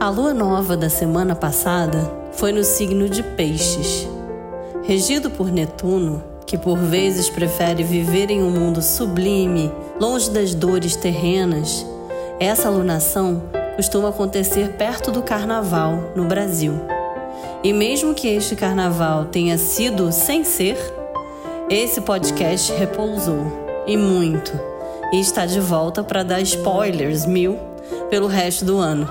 A lua nova da semana passada foi no signo de Peixes. Regido por Netuno, que por vezes prefere viver em um mundo sublime, longe das dores terrenas, essa alunação costuma acontecer perto do carnaval no Brasil. E mesmo que este carnaval tenha sido sem ser, esse podcast repousou e muito e está de volta para dar spoilers mil pelo resto do ano.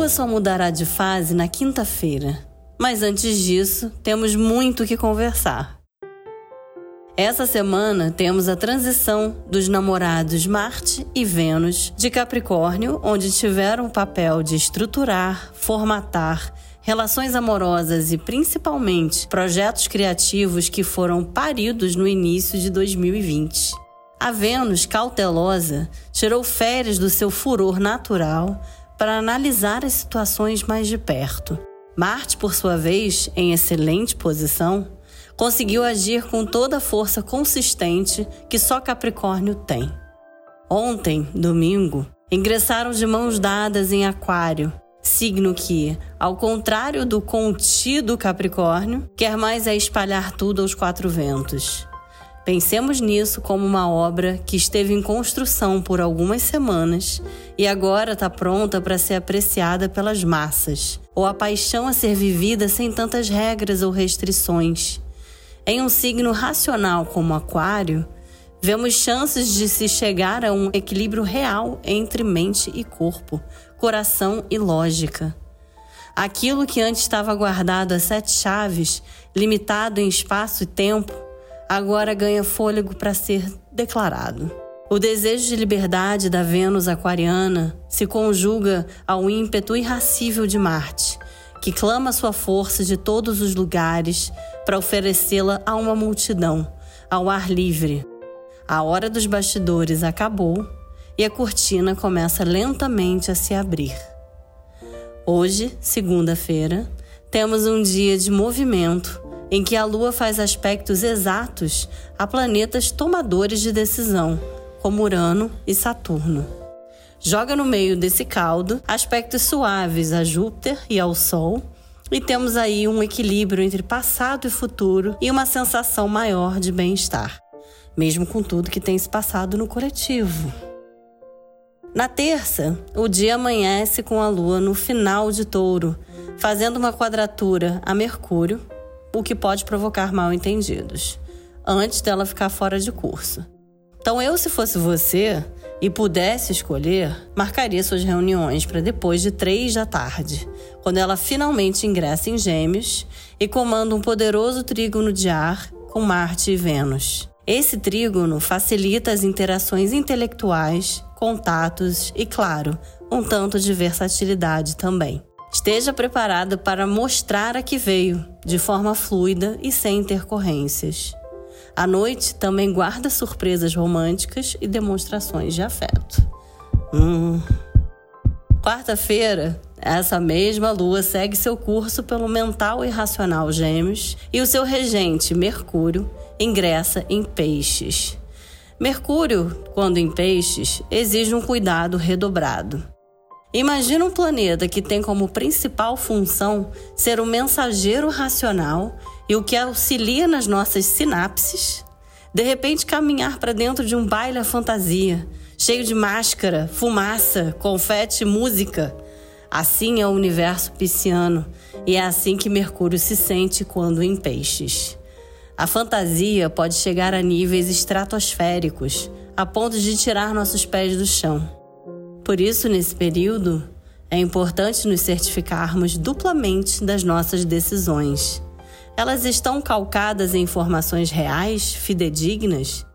Lua só mudará de fase na quinta-feira, mas antes disso, temos muito que conversar. Essa semana temos a transição dos namorados Marte e Vênus de Capricórnio, onde tiveram o papel de estruturar, formatar relações amorosas e principalmente projetos criativos que foram paridos no início de 2020. A Vênus, cautelosa, tirou férias do seu furor natural para analisar as situações mais de perto. Marte, por sua vez, em excelente posição, conseguiu agir com toda a força consistente que só Capricórnio tem. Ontem, domingo, ingressaram de mãos dadas em Aquário, signo que, ao contrário do contido Capricórnio, quer mais é espalhar tudo aos quatro ventos. Pensemos nisso como uma obra que esteve em construção por algumas semanas e agora está pronta para ser apreciada pelas massas, ou a paixão a ser vivida sem tantas regras ou restrições. Em um signo racional como Aquário, vemos chances de se chegar a um equilíbrio real entre mente e corpo, coração e lógica. Aquilo que antes estava guardado a sete chaves, limitado em espaço e tempo, agora ganha fôlego para ser declarado. O desejo de liberdade da Vênus aquariana se conjuga ao ímpeto irracível de Marte, que clama sua força de todos os lugares para oferecê-la a uma multidão, ao ar livre. A hora dos bastidores acabou e a cortina começa lentamente a se abrir. Hoje, segunda-feira, temos um dia de movimento em que a Lua faz aspectos exatos a planetas tomadores de decisão, como Urano e Saturno. Joga no meio desse caldo aspectos suaves a Júpiter e ao Sol, e temos aí um equilíbrio entre passado e futuro e uma sensação maior de bem-estar, mesmo com tudo que tem se passado no coletivo. Na terça, o dia amanhece com a Lua no final de touro, fazendo uma quadratura a Mercúrio, o que pode provocar mal entendidos, antes dela ficar fora de curso. Então, eu, se fosse você e pudesse escolher, marcaria suas reuniões para depois de três da tarde, quando ela finalmente ingressa em Gêmeos e comanda um poderoso trígono de ar com Marte e Vênus. Esse trígono facilita as interações intelectuais, contatos e, claro, um tanto de versatilidade também. Esteja preparado para mostrar a que veio, de forma fluida e sem intercorrências. À noite, também guarda surpresas românticas e demonstrações de afeto. Hum. Quarta-feira, essa mesma lua segue seu curso pelo mental e racional Gêmeos e o seu regente, Mercúrio, ingressa em Peixes. Mercúrio, quando em Peixes, exige um cuidado redobrado. Imagina um planeta que tem como principal função ser o um mensageiro racional e o que auxilia nas nossas sinapses, de repente caminhar para dentro de um baile à fantasia, cheio de máscara, fumaça, confete, música. Assim é o universo pisciano e é assim que Mercúrio se sente quando em peixes. A fantasia pode chegar a níveis estratosféricos, a ponto de tirar nossos pés do chão. Por isso, nesse período, é importante nos certificarmos duplamente das nossas decisões. Elas estão calcadas em informações reais, fidedignas?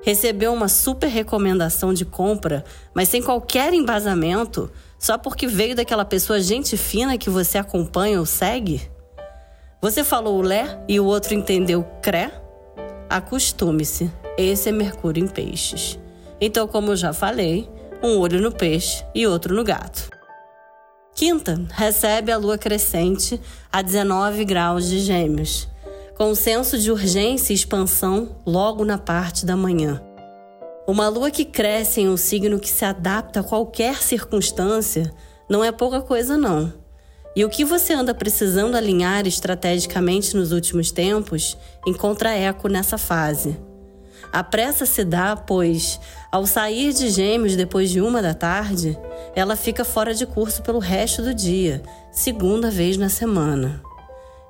recebeu uma super recomendação de compra, mas sem qualquer embasamento, só porque veio daquela pessoa gente fina que você acompanha ou segue? Você falou lé e o outro entendeu cré? Acostume-se, esse é Mercúrio em Peixes. Então, como eu já falei, um olho no peixe e outro no gato. Quinta, recebe a lua crescente a 19 graus de Gêmeos com um senso de urgência e expansão logo na parte da manhã. Uma lua que cresce em um signo que se adapta a qualquer circunstância não é pouca coisa, não. E o que você anda precisando alinhar estrategicamente nos últimos tempos encontra eco nessa fase. A pressa se dá, pois, ao sair de Gêmeos depois de uma da tarde, ela fica fora de curso pelo resto do dia, segunda vez na semana.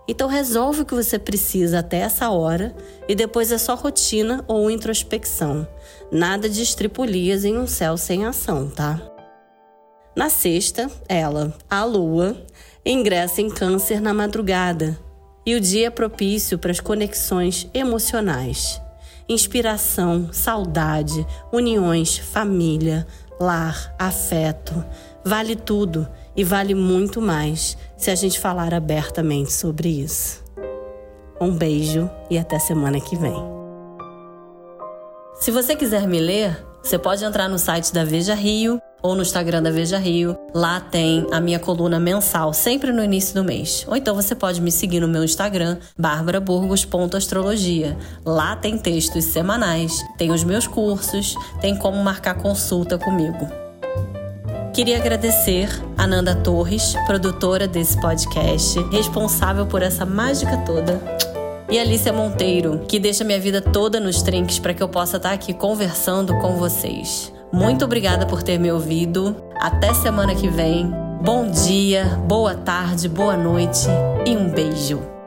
Então resolve o que você precisa até essa hora e depois é só rotina ou introspecção. Nada de estripulias em um céu sem ação, tá? Na sexta, ela, a lua, ingressa em câncer na madrugada e o dia é propício para as conexões emocionais. Inspiração, saudade, uniões, família, lar, afeto. Vale tudo e vale muito mais se a gente falar abertamente sobre isso. Um beijo e até semana que vem. Se você quiser me ler, você pode entrar no site da Veja Rio ou no Instagram da Veja Rio. Lá tem a minha coluna mensal, sempre no início do mês. Ou então você pode me seguir no meu Instagram, barbaraburgos.astrologia. Lá tem textos semanais, tem os meus cursos, tem como marcar consulta comigo. Queria agradecer a Nanda Torres, produtora desse podcast, responsável por essa mágica toda. E Alicia Monteiro, que deixa minha vida toda nos trinques para que eu possa estar aqui conversando com vocês. Muito obrigada por ter me ouvido. Até semana que vem. Bom dia, boa tarde, boa noite e um beijo.